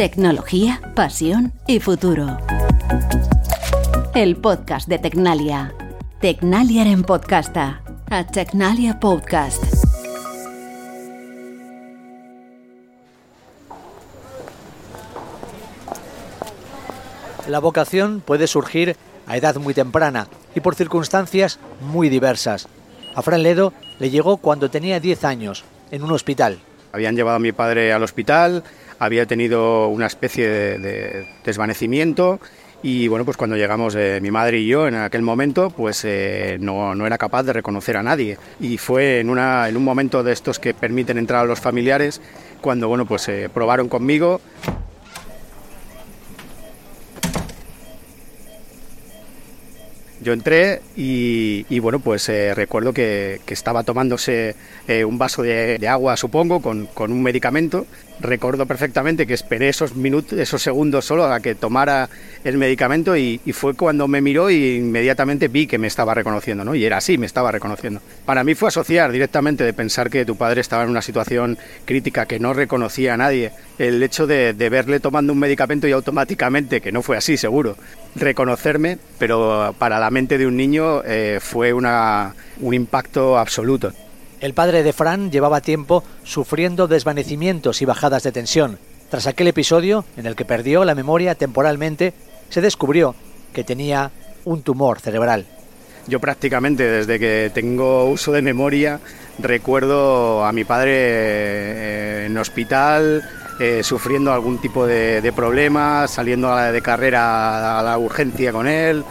Tecnología, pasión y futuro. El podcast de Tecnalia. Tecnalia en podcasta. A Tecnalia Podcast. La vocación puede surgir a edad muy temprana y por circunstancias muy diversas. A Fran Ledo le llegó cuando tenía 10 años, en un hospital. Habían llevado a mi padre al hospital, había tenido una especie de, desvanecimiento y bueno, pues cuando llegamos eh, mi madre y yo en aquel momento, pues eh, no, no, era capaz de reconocer a nadie. Y fue en, una, en un momento de estos que permiten entrar a los familiares cuando bueno, pues eh, probaron conmigo Yo entré y, bueno, pues eh, recuerdo que, estaba tomándose un vaso de, agua, supongo, con, con, un medicamento. Recuerdo perfectamente que esperé esos minutos, esos segundos solo a que tomara el medicamento y, fue cuando me miró y inmediatamente vi que me estaba reconociendo, ¿no? Y era así, me estaba reconociendo. Para mí fue asociar directamente de pensar que tu padre estaba en una situación crítica, que no reconocía a nadie. El hecho de, verle tomando un medicamento y automáticamente, que no fue así, seguro, reconocerme, pero para la mente de un niño eh, fue una, un impacto absoluto. El padre de Fran llevaba tiempo sufriendo desvanecimientos y bajadas de tensión. Tras aquel episodio, en el que perdió la memoria temporalmente, se descubrió que tenía un tumor cerebral. Yo prácticamente desde que tengo uso de memoria recuerdo a mi padre eh, en hospital, eh, sufriendo algún tipo de, de problema, saliendo de carrera a la urgencia con él.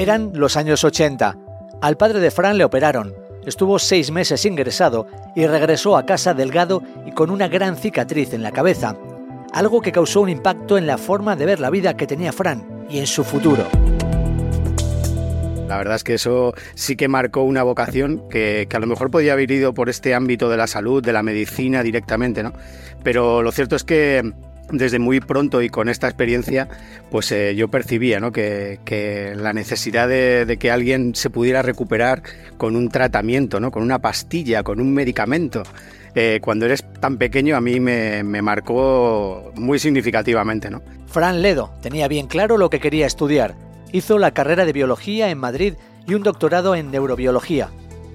Eran los años 80. Al padre de Fran le operaron. Estuvo seis meses ingresado y regresó a casa delgado y con una gran cicatriz en la cabeza, algo que causó un impacto en la forma de ver la vida que tenía Fran y en su futuro. La verdad es que eso sí que marcó una vocación que, a lo mejor podía haber ido por este ámbito de la salud, de la medicina directamente, ¿no? Pero lo cierto es que desde muy pronto y con esta experiencia, pues eh, yo percibía ¿no? que, la necesidad de, que alguien se pudiera recuperar con un tratamiento, ¿no? con una pastilla, con un medicamento. Eh, cuando eres tan pequeño a mí me, marcó muy significativamente. ¿no? Fran Ledo tenía bien claro lo que quería estudiar Hizo la carrera de biología en Madrid y un doctorado en neurobiología.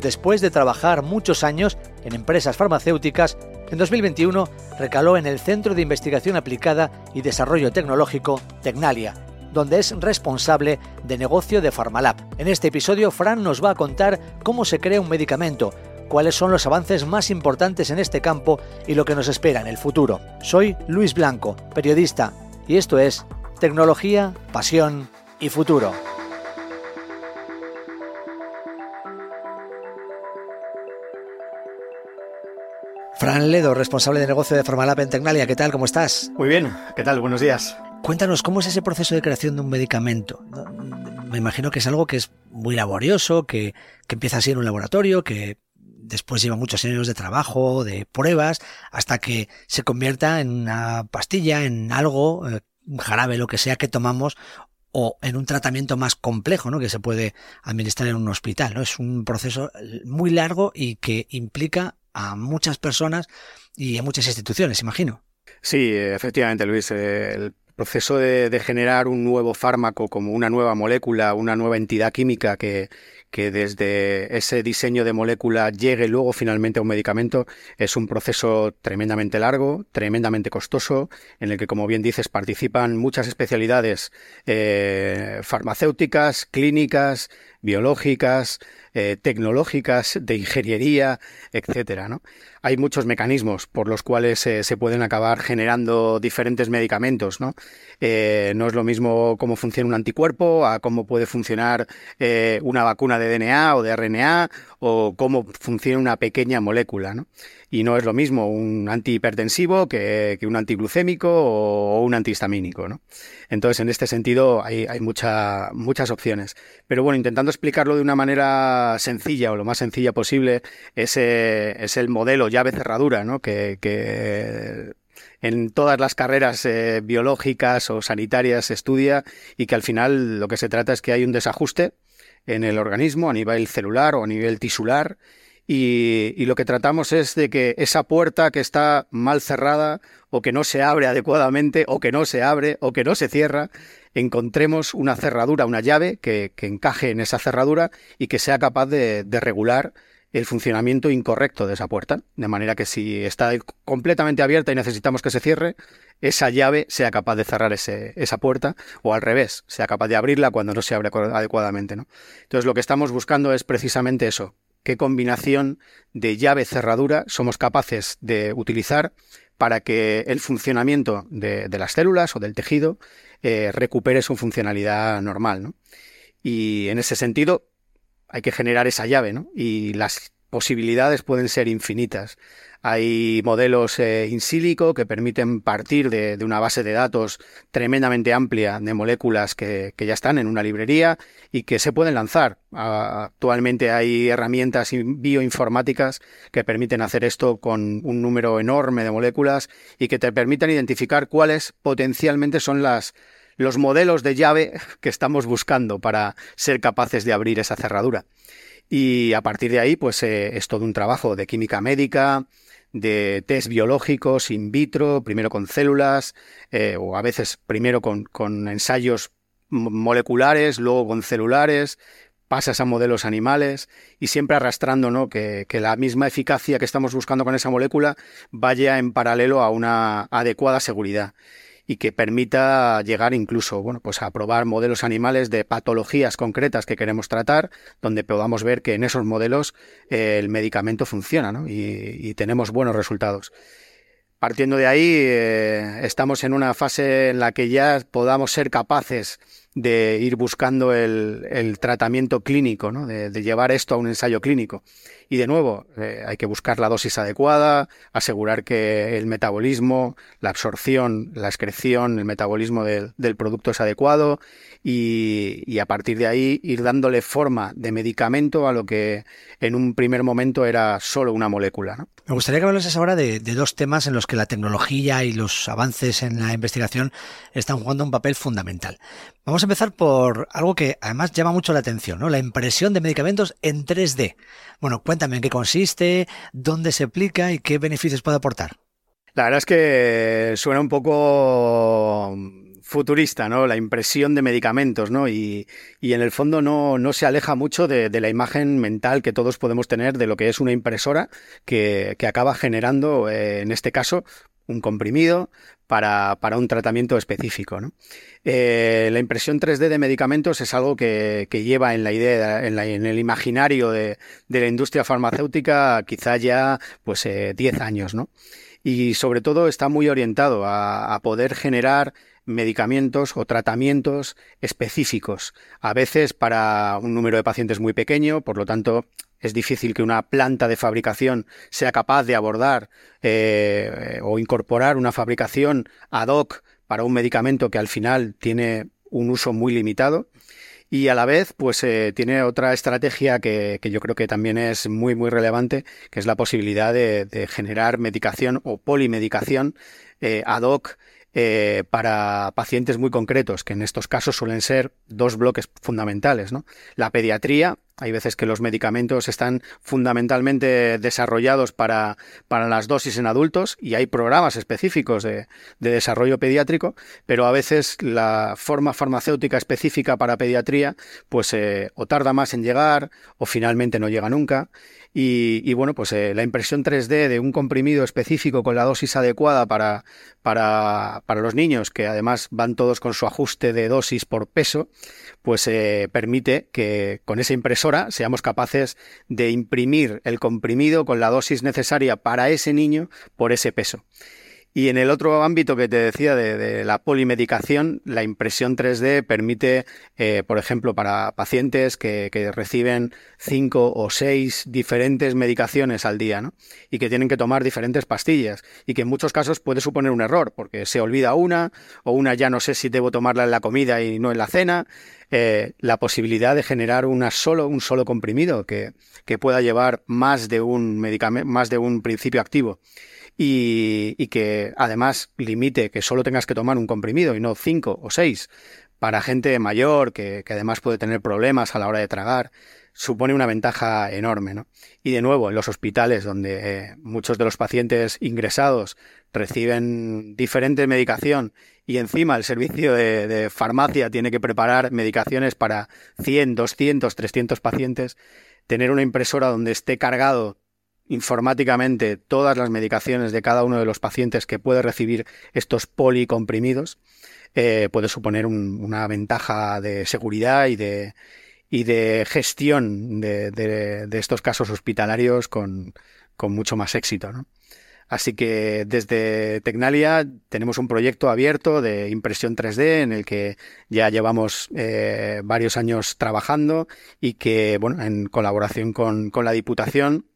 Después de trabajar muchos años en empresas farmacéuticas, en 2021 recaló en el Centro de Investigación Aplicada y Desarrollo Tecnológico, Tecnalia, donde es responsable de negocio de Pharmalab. En este episodio, Fran nos va a contar cómo se crea un medicamento, cuáles son los avances más importantes en este campo y lo que nos espera en el futuro. Soy Luis Blanco, periodista, y esto es Tecnología, Pasión y futuro. Fran Ledo, responsable de negocio de Formalab en Tecnalia. ¿Qué tal? ¿Cómo estás? Muy bien. ¿Qué tal? Buenos días. Cuéntanos, ¿cómo es ese proceso de creación de un medicamento? Me imagino que es algo que es muy laborioso, que, empieza así en un laboratorio, que después lleva muchos años de trabajo, de pruebas, hasta que se convierta en una pastilla, en algo, eh, un jarabe, lo que sea que tomamos o en un tratamiento más complejo, ¿no? Que se puede administrar en un hospital, ¿no? Es un proceso muy largo y que implica a muchas personas y a muchas instituciones, imagino. Sí, efectivamente, Luis. El proceso de, generar un nuevo fármaco como una nueva molécula, una nueva entidad química que, que desde ese diseño de molécula llegue luego finalmente a un medicamento es un proceso tremendamente largo, tremendamente costoso, en el que, como bien dices, participan muchas especialidades eh, farmacéuticas, clínicas, biológicas, eh, tecnológicas, de ingeniería, etcétera. ¿no? Hay muchos mecanismos por los cuales eh, se pueden acabar generando diferentes medicamentos. ¿no? Eh, no es lo mismo cómo funciona un anticuerpo a cómo puede funcionar una vacuna de DNA o de RNA o cómo funciona una pequeña molécula. ¿no? Y no es lo mismo un antihipertensivo que, que un antiglucémico o, un antihistamínico. ¿no? Entonces, en este sentido, hay, hay mucha, muchas opciones. Pero bueno, intentando explicarlo de una manera sencilla o lo más sencilla posible, ese es el modelo llave cerradura ¿no? que, que en todas las carreras eh, biológicas o sanitarias se estudia y que al final lo que se trata es que hay un desajuste en el organismo a nivel celular o a nivel tisular y, lo que tratamos es de que esa puerta que está mal cerrada o que no se abre adecuadamente o que no se abre o que no se cierra, encontremos una cerradura, una llave que, encaje en esa cerradura y que sea capaz de, regular el funcionamiento incorrecto de esa puerta. De manera que si está completamente abierta y necesitamos que se cierre, esa llave sea capaz de cerrar esa puerta o al revés, sea capaz de abrirla cuando no se abre adecuadamente. ¿no? Entonces lo que estamos buscando es precisamente eso, qué combinación de llave cerradura somos capaces de utilizar para que el funcionamiento de, las células o del tejido eh, recupere su funcionalidad normal. Y en ese sentido hay que generar esa llave ¿no? y las posibilidades pueden ser infinitas. Hay modelos eh, in silico que permiten partir de, una base de datos tremendamente amplia de moléculas que, ya están en una librería y que se pueden lanzar. actualmente hay herramientas bioinformáticas que permiten hacer esto con un número enorme de moléculas y que te permiten identificar cuáles potencialmente son las, los modelos de llave que estamos buscando para ser capaces de abrir esa cerradura. Y a partir de ahí, pues eh, es todo un trabajo de química médica, de test biológicos in vitro, primero con células, eh, o a veces primero con, ensayos moleculares, luego con celulares, pasas a modelos animales y siempre arrastrando ¿no? que, que, la misma eficacia que estamos buscando con esa molécula vaya en paralelo a una adecuada seguridad y que permita llegar incluso bueno, pues a probar modelos animales de patologías concretas que queremos tratar, donde podamos ver que en esos modelos eh, el medicamento funciona y, tenemos buenos resultados. Partiendo de ahí, eh, estamos en una fase en la que ya podamos ser capaces de ir buscando el, tratamiento clínico, ¿no? de, llevar esto a un ensayo clínico. Y de nuevo, eh, hay que buscar la dosis adecuada, asegurar que el metabolismo, la absorción, la excreción, el metabolismo del, producto es adecuado y, a partir de ahí ir dándole forma de medicamento a lo que en un primer momento era solo una molécula. Me gustaría que hablases ahora de, de dos temas en los que la tecnología y los avances en la investigación están jugando un papel fundamental. Vamos a empezar por algo que además llama mucho la atención, ¿no? La impresión de medicamentos en 3D. Bueno, cuéntame en qué consiste, dónde se aplica y qué beneficios puede aportar. La verdad es que suena un poco futurista, ¿no? La impresión de medicamentos, ¿no? Y, en el fondo no, no se aleja mucho de, la imagen mental que todos podemos tener de lo que es una impresora que, acaba generando, eh, en este caso, un comprimido para, un tratamiento específico. Eh, la impresión 3D de medicamentos es algo que, lleva en la idea, en, el imaginario de, la industria farmacéutica quizá ya pues 10 eh, años, ¿no? Y sobre todo está muy orientado a poder generar medicamentos o tratamientos específicos, a veces para un número de pacientes muy pequeño, por lo tanto es difícil que una planta de fabricación sea capaz de abordar eh, o incorporar una fabricación ad hoc para un medicamento que al final tiene un uso muy limitado y a la vez pues eh, tiene otra estrategia que, yo creo que también es muy muy relevante que es la posibilidad de, generar medicación o polimedicación eh, ad hoc para pacientes muy concretos, que en estos casos suelen ser dos bloques fundamentales. ¿no? La pediatría, hay veces que los medicamentos están fundamentalmente desarrollados para, para las dosis en adultos y hay programas específicos de, desarrollo pediátrico, pero a veces la forma farmacéutica específica para pediatría pues eh, o tarda más en llegar o finalmente no llega nunca. Y, bueno, pues eh, la impresión 3D de un comprimido específico con la dosis adecuada para, para, para, los niños, que además van todos con su ajuste de dosis por peso, pues eh, permite que con esa impresora seamos capaces de imprimir el comprimido con la dosis necesaria para ese niño por ese peso. Y en el otro ámbito que te decía de, la polimedicación, la impresión 3D permite, eh, por ejemplo, para pacientes que, reciben cinco o seis diferentes medicaciones al día, ¿no? Y que tienen que tomar diferentes pastillas. Y que en muchos casos puede suponer un error, porque se olvida una, o una ya no sé si debo tomarla en la comida y no en la cena. Eh, la posibilidad de generar una solo, un solo comprimido que, que pueda llevar más de un medicamento, más de un principio activo y, que además limite que solo tengas que tomar un comprimido y no cinco o seis para gente mayor que, además puede tener problemas a la hora de tragar supone una ventaja enorme. ¿no? Y de nuevo, en los hospitales, donde eh, muchos de los pacientes ingresados reciben diferente medicación y encima el servicio de, farmacia tiene que preparar medicaciones para 100, 200, 300 pacientes, tener una impresora donde esté cargado informáticamente todas las medicaciones de cada uno de los pacientes que puede recibir estos policomprimidos, eh, puede suponer una ventaja de seguridad y de, y de gestión de, de, estos casos hospitalarios con, con mucho más éxito. ¿no? Así que desde Tecnalia tenemos un proyecto abierto de impresión 3D en el que ya llevamos eh, varios años trabajando y que, bueno, en colaboración con, con la Diputación,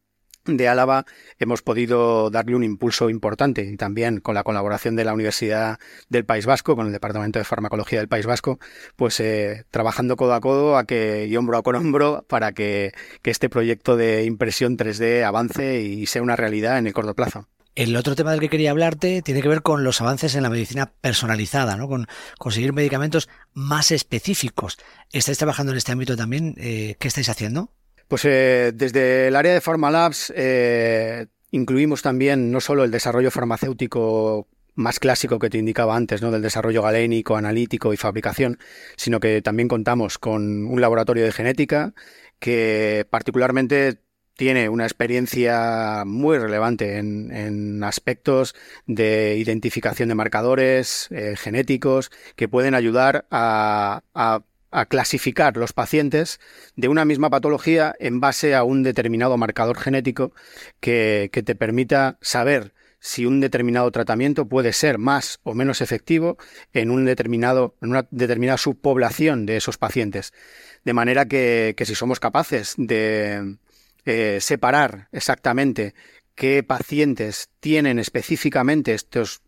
de Álava hemos podido darle un impulso importante y también con la colaboración de la Universidad del País Vasco, con el Departamento de Farmacología del País Vasco, pues eh, trabajando codo a codo a que, y hombro a con hombro para que, este proyecto de impresión 3D avance y sea una realidad en el corto plazo. El otro tema del que quería hablarte tiene que ver con los avances en la medicina personalizada, ¿no? con conseguir medicamentos más específicos. ¿Estáis trabajando en este ámbito también? Eh, ¿Qué estáis haciendo? Pues eh, desde el área de Pharmalabs eh, incluimos también no solo el desarrollo farmacéutico más clásico que te indicaba antes, ¿no? del desarrollo galénico, analítico y fabricación, sino que también contamos con un laboratorio de genética que particularmente tiene una experiencia muy relevante en, aspectos de identificación de marcadores eh, genéticos que pueden ayudar a a clasificar los pacientes de una misma patología en base a un determinado marcador genético que, te permita saber si un determinado tratamiento puede ser más o menos efectivo en, un determinado, en una determinada subpoblación de esos pacientes. De manera que, si somos capaces de eh, separar exactamente qué pacientes tienen específicamente estos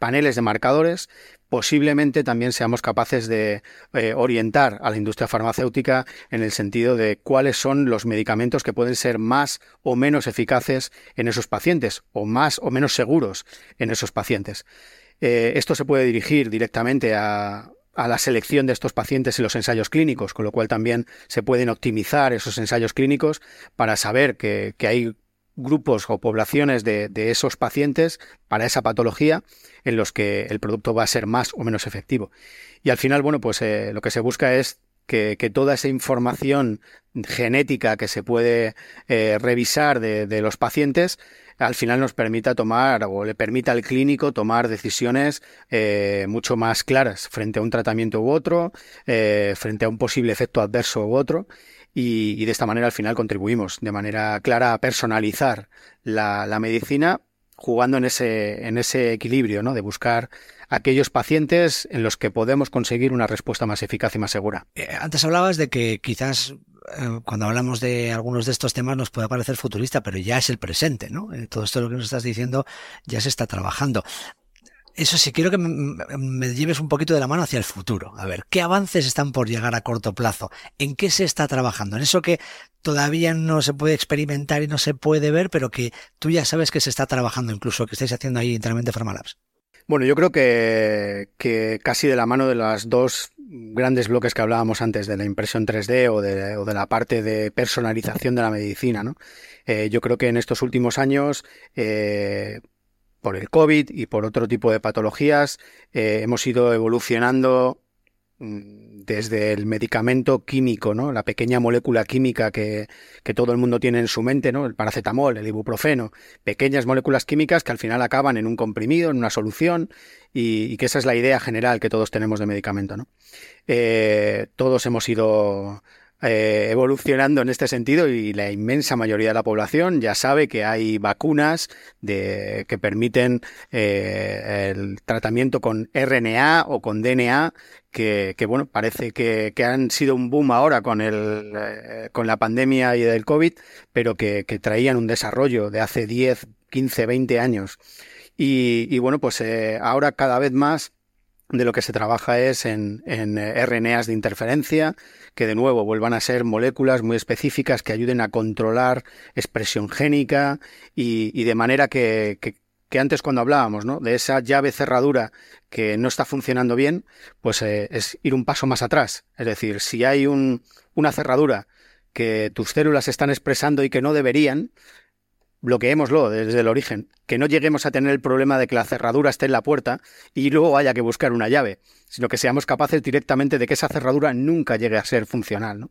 paneles de marcadores, posiblemente también seamos capaces de eh, orientar a la industria farmacéutica en el sentido de cuáles son los medicamentos que pueden ser más o menos eficaces en esos pacientes o más o menos seguros en esos pacientes. Eh, esto se puede dirigir directamente a, la selección de estos pacientes en los ensayos clínicos, con lo cual también se pueden optimizar esos ensayos clínicos para saber que hay grupos o poblaciones de, esos pacientes para esa patología en los que el producto va a ser más o menos efectivo. Y al final, bueno, pues eh, lo que se busca es que, toda esa información genética que se puede eh, revisar de, los pacientes al final nos permita tomar o le permita al clínico tomar decisiones eh, mucho más claras frente a un tratamiento u otro, frente a un posible efecto adverso u otro y, de esta manera al final contribuimos de manera clara a personalizar la, medicina jugando en ese, en ese equilibrio, ¿no? De buscar aquellos pacientes en los que podemos conseguir una respuesta más eficaz y más segura. Eh, antes hablabas de que quizás eh, cuando hablamos de algunos de estos temas nos puede parecer futurista, pero ya es el presente, ¿no? Eh, todo esto lo que nos estás diciendo ya se está trabajando. Eso sí, quiero que me, lleves un poquito de la mano hacia el futuro. A ver, ¿qué avances están por llegar a corto plazo? ¿En qué se está trabajando? En eso que todavía no se puede experimentar y no se puede ver, pero que tú ya sabes que se está trabajando, incluso que estáis haciendo ahí internamente Pharmalabs. Bueno, yo creo que, que, casi de la mano de las dos grandes bloques que hablábamos antes, de la impresión 3D o de, o de la parte de personalización de la medicina, ¿no? Eh, yo creo que en estos últimos años eh, por el COVID y por otro tipo de patologías. Eh, hemos ido evolucionando mm, desde el medicamento químico, ¿no? La pequeña molécula química que, todo el mundo tiene en su mente, ¿no? El paracetamol, el ibuprofeno, pequeñas moléculas químicas que al final acaban en un comprimido, en una solución, y, que esa es la idea general que todos tenemos de medicamento, ¿no? Eh, todos hemos ido eh, evolucionando en este sentido y la inmensa mayoría de la población ya sabe que hay vacunas de, que permiten eh, el tratamiento con RNA o con DNA que, bueno, parece que, han sido un boom ahora con, el, eh, con la pandemia y del COVID, pero que, traían un desarrollo de hace 10, 15, 20 años. Y, bueno, pues ahora cada vez más de lo que se trabaja es en, en RNAs de interferencia, que de nuevo vuelvan a ser moléculas muy específicas que ayuden a controlar expresión génica y, de manera que, que antes cuando hablábamos, ¿no? De esa llave cerradura que no está funcionando bien, pues eh, es ir un paso más atrás. Es decir, si hay un, una cerradura que tus células están expresando y que no deberían, bloqueémoslo desde el origen, que no lleguemos a tener el problema de que la cerradura esté en la puerta y luego haya que buscar una llave, sino que seamos capaces directamente de que esa cerradura nunca llegue a ser funcional. ¿no?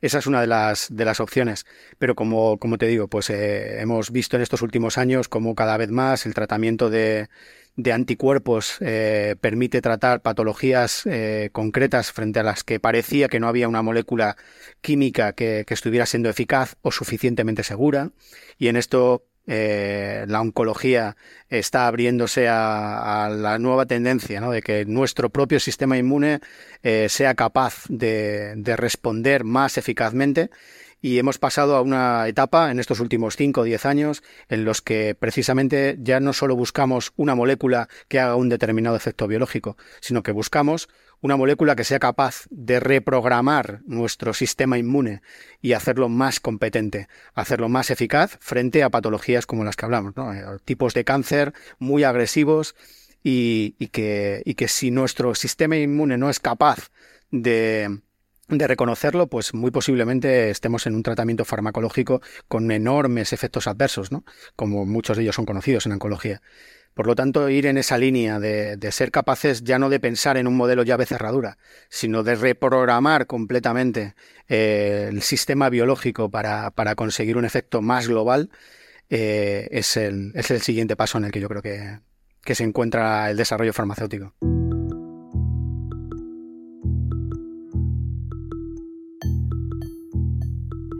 Esa es una de las, de las opciones. Pero como, como te digo, pues eh, hemos visto en estos últimos años como cada vez más el tratamiento de, de anticuerpos eh, permite tratar patologías eh, concretas frente a las que parecía que no había una molécula química que, que estuviera siendo eficaz o suficientemente segura. Y en esto eh, la oncología está abriéndose a, la nueva tendencia ¿no? de que nuestro propio sistema inmune sea capaz de, de, responder más eficazmente y hemos pasado a una etapa en estos últimos 5 o 10 años en los que precisamente ya no solo buscamos una molécula que haga un determinado efecto biológico, sino que buscamos una molécula que sea capaz de reprogramar nuestro sistema inmune y hacerlo más competente, hacerlo más eficaz frente a patologías como las que hablamos, eh, tipos de cáncer muy agresivos y, que, y que si nuestro sistema inmune no es capaz de, de reconocerlo, pues muy posiblemente estemos en un tratamiento farmacológico con enormes efectos adversos, ¿no? Como muchos de ellos son conocidos en oncología. Por lo tanto, ir en esa línea de, ser capaces ya no de pensar en un modelo llave cerradura, sino de reprogramar completamente eh, el sistema biológico para, conseguir un efecto más global, eh, es, el, es, el, siguiente paso en el que yo creo que, que se encuentra el desarrollo farmacéutico.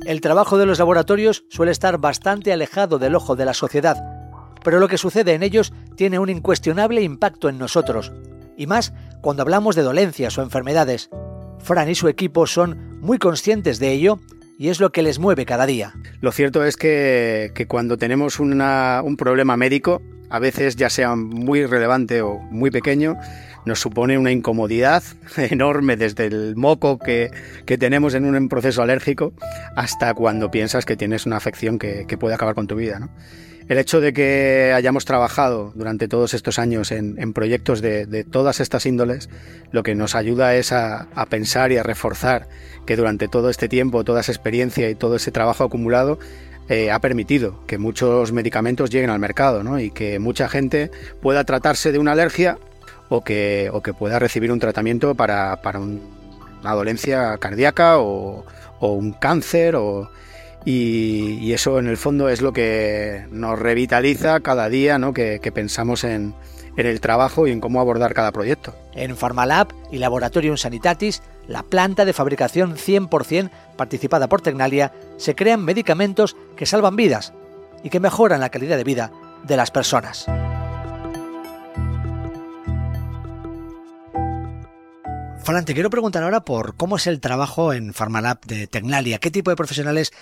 El trabajo de los laboratorios suele estar bastante alejado del ojo de la sociedad, pero lo que sucede en ellos tiene un incuestionable impacto en nosotros, y más cuando hablamos de dolencias o enfermedades. Fran y su equipo son muy conscientes de ello y es lo que les mueve cada día. Lo cierto es que, cuando tenemos un problema médico, a veces ya sea muy relevante o muy pequeño, nos supone una incomodidad enorme desde el moco que, tenemos en un proceso alérgico hasta cuando piensas que tienes una afección que, puede acabar con tu vida. El hecho de que hayamos trabajado durante todos estos años en, proyectos de, todas estas índoles, lo que nos ayuda es a, pensar y a reforzar que durante todo este tiempo, toda esa experiencia y todo ese trabajo acumulado, eh, ha permitido que muchos medicamentos lleguen al mercado y que mucha gente pueda tratarse de una alergia o que, o que pueda recibir un tratamiento para, para una dolencia cardíaca o, un cáncer o, y, eso en el fondo es lo que nos revitaliza cada día ¿no? que, pensamos en, en, el trabajo y en cómo abordar cada proyecto. En Pharmalab y Laboratorium Sanitatis, la planta de fabricación 100% participada por Tecnalia, se crean medicamentos que salvan vidas y que mejoran la calidad de vida de las personas. Fran, te quiero preguntar ahora por cómo es el trabajo en Pharmalab de Tecnalia, qué tipo de profesionales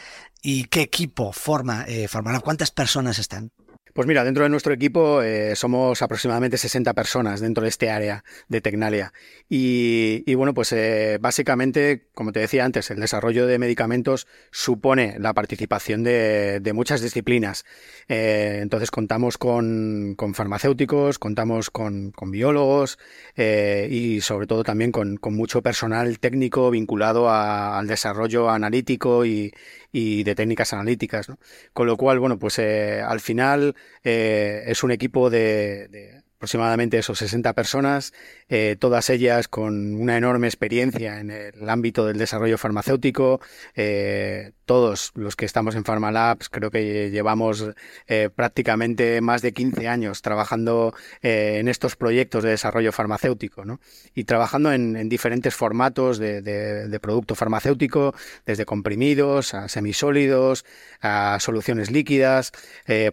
y qué equipo forma eh, Pharmalab, cuántas personas están. Pues mira, dentro de nuestro equipo eh, somos aproximadamente 60 personas dentro de este área de Tecnalia. Y, bueno, pues eh, básicamente, como te decía antes, el desarrollo de medicamentos supone la participación de, muchas disciplinas. Eh, entonces contamos con, farmacéuticos, contamos con, biólogos y sobre todo también con, mucho personal técnico vinculado al desarrollo analítico y, de técnicas analíticas. Con lo cual, bueno, pues al final eh, es un equipo de, aproximadamente esos 60 personas, eh, todas ellas con una enorme experiencia en el ámbito del desarrollo farmacéutico, eh, todos los que estamos en Pharmalabs creo que llevamos eh, prácticamente más de 15 años trabajando en estos proyectos de desarrollo farmacéutico ¿no? y trabajando en, diferentes formatos de, producto farmacéutico, desde comprimidos a semisólidos, a soluciones líquidas.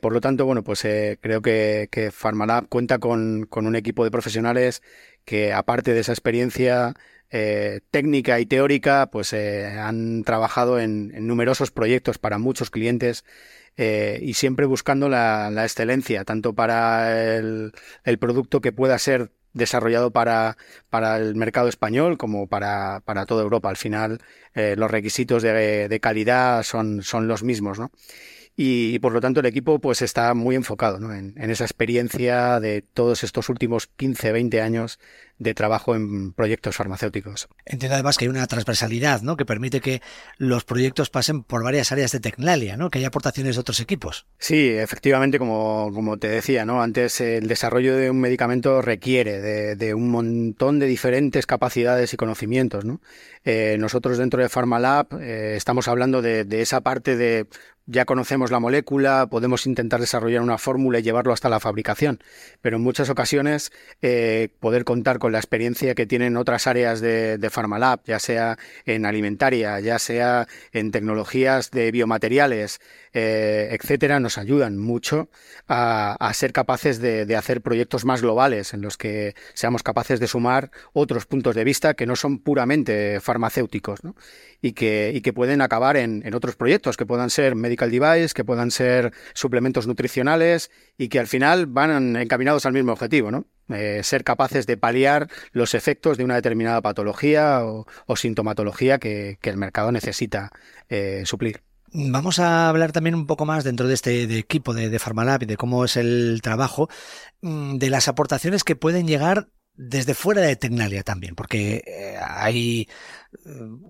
Por lo tanto, bueno, pues creo que, que Pharmalab cuenta con, con un equipo de profesionales que aparte de esa experiencia eh, técnica y teórica, pues eh, han trabajado en, numerosos proyectos para muchos clientes eh, y siempre buscando la, excelencia, tanto para el, producto que pueda ser desarrollado para, para el mercado español como para, para toda Europa. Al final, los requisitos de, calidad son, son los mismos, ¿no? Y, por lo tanto el equipo pues está muy enfocado en, esa experiencia de todos estos últimos 15, 20 años de trabajo en proyectos farmacéuticos. Entiendo además que hay una transversalidad ¿no? que permite que los proyectos pasen por varias áreas de Tecnalia, ¿no? que hay aportaciones de otros equipos. Sí, efectivamente, como, como te decía, ¿no? antes el desarrollo de un medicamento requiere de, un montón de diferentes capacidades y conocimientos. ¿no? Eh, nosotros dentro de Pharmalab eh, estamos hablando de, de esa parte de ya conocemos la molécula, podemos intentar desarrollar una fórmula y llevarlo hasta la fabricación, pero en muchas ocasiones eh, poder contar con la experiencia que tienen otras áreas de, de Pharmalab, ya sea en alimentaria, ya sea en tecnologías de biomateriales, eh, etcétera, nos ayudan mucho a, ser capaces de, hacer proyectos más globales en los que seamos capaces de sumar otros puntos de vista que no son puramente farmacéuticos y, que, pueden acabar en, en otros proyectos que puedan ser medical device, que puedan ser suplementos nutricionales y que al final van encaminados al mismo objetivo, ¿no? Eh, ser capaces de paliar los efectos de una determinada patología o, sintomatología que, el mercado necesita eh, suplir. Vamos a hablar también un poco más dentro de este equipo de, de Pharmalab y de cómo es el trabajo, mm, de las aportaciones que pueden llegar desde fuera de Tecnalia también, porque eh, hay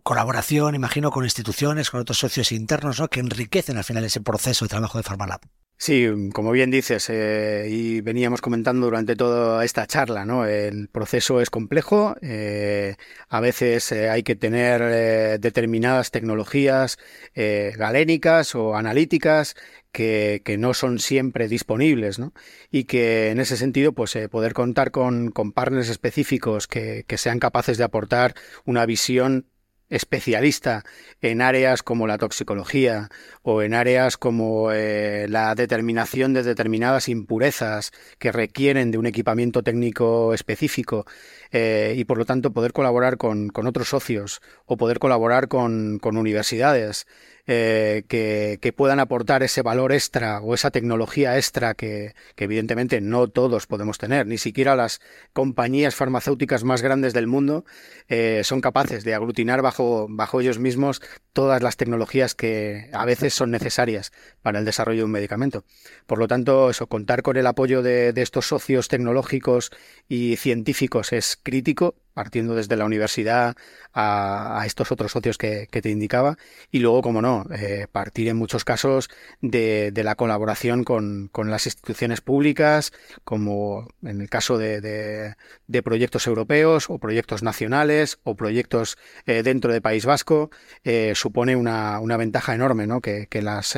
colaboración, imagino, con instituciones, con otros socios internos, ¿no? que enriquecen al final ese proceso de trabajo de Pharmalab. Sí, como bien dices, eh, y veníamos comentando durante toda esta charla, ¿no? El proceso es complejo, eh, a veces eh, hay que tener determinadas tecnologías galénicas o analíticas que, que, no son siempre disponibles, ¿no? Y que en ese sentido, pues poder contar con, con partners específicos que, que sean capaces de aportar una visión especialista en áreas como la toxicología o en áreas como eh, la determinación de determinadas impurezas que requieren de un equipamiento técnico específico eh, y por lo tanto poder colaborar con, con otros socios o poder colaborar con, con universidades eh, que, puedan aportar ese valor extra o esa tecnología extra que, evidentemente no todos podemos tener, ni siquiera las compañías farmacéuticas más grandes del mundo eh, son capaces de aglutinar bajo, bajo ellos mismos todas las tecnologías que a veces son necesarias para el desarrollo de un medicamento. Por lo tanto, eso, contar con el apoyo de estos socios tecnológicos y científicos es crítico partiendo desde la universidad a, estos otros socios que, te indicaba y luego, como no, eh, partir en muchos casos de, la colaboración con, las instituciones públicas, como en el caso de, proyectos europeos o proyectos nacionales o proyectos eh, dentro de País Vasco, eh, supone una, ventaja enorme, ¿no? Que, las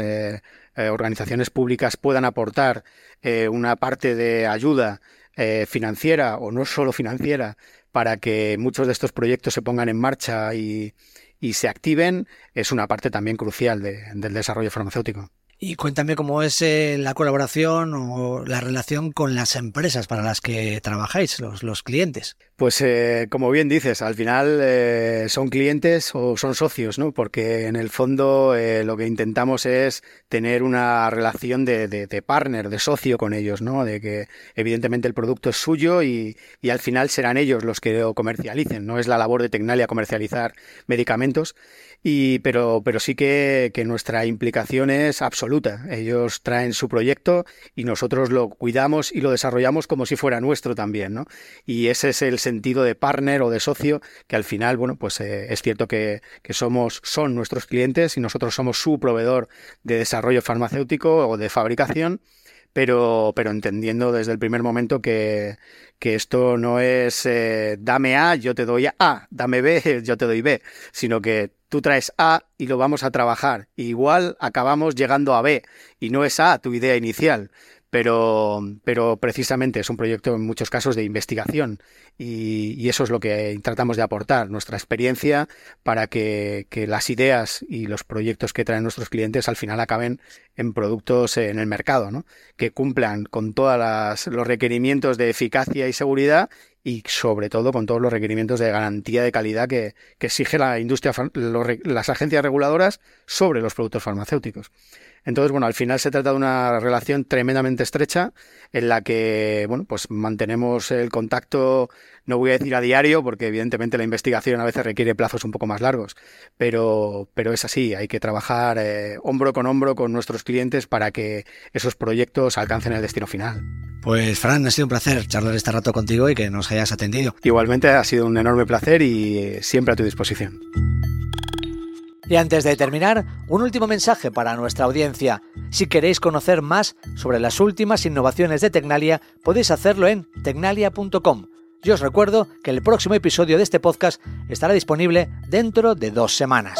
organizaciones públicas puedan aportar una parte de ayuda financiera o no solo financiera para que muchos de estos proyectos se pongan en marcha y, se activen, es una parte también crucial del desarrollo farmacéutico. Y cuéntame cómo es eh, la colaboración o la relación con las empresas para las que trabajáis, los, clientes. Pues eh, como bien dices, al final eh, son clientes o son socios, ¿no? Porque en el fondo lo que intentamos es tener una relación de, de, partner, de socio con ellos, ¿no? De que evidentemente el producto es suyo y, y al final serán ellos los que lo comercialicen. No es la labor de Tecnalia comercializar medicamentos y, pero, pero sí que, que, nuestra implicación es absoluta. Ellos traen su proyecto y nosotros lo cuidamos y lo desarrollamos como si fuera nuestro también, ¿no? Y ese es el sentido de partner o de socio que al final, bueno, pues eh, es cierto que, que, somos, son nuestros clientes y nosotros somos su proveedor de desarrollo farmacéutico o de fabricación pero, pero entendiendo desde el primer momento que, que esto no es eh, dame A, yo te doy A, dame B, yo te doy B, sino que tú traes A y lo vamos a trabajar. igual acabamos llegando a B y no es A tu idea inicial pero, pero precisamente es un proyecto en muchos casos de investigación y, eso es lo que tratamos de aportar, nuestra experiencia para que, las ideas y los proyectos que traen nuestros clientes al final acaben en productos en el mercado, ¿no? que cumplan con todos los requerimientos de eficacia y seguridad y sobre todo con todos los requerimientos de garantía de calidad que, que exige la industria, las agencias reguladoras sobre los productos farmacéuticos. Entonces, bueno, al final se trata de una relación tremendamente estrecha en la que, bueno, pues mantenemos el contacto, no voy a decir a diario, porque evidentemente la investigación a veces requiere plazos un poco más largos, pero, pero es así, hay que trabajar eh, hombro con hombro con nuestros clientes para que esos proyectos alcancen el destino final. Pues Fran, ha sido un placer charlar este rato contigo y que nos hayas atendido. Igualmente ha sido un enorme placer y siempre a tu disposición. Y antes de terminar, un último mensaje para nuestra audiencia. Si queréis conocer más sobre las últimas innovaciones de Tecnalia, podéis hacerlo en tecnalia.com. Yo os recuerdo que el próximo episodio de este podcast estará disponible dentro de dos semanas.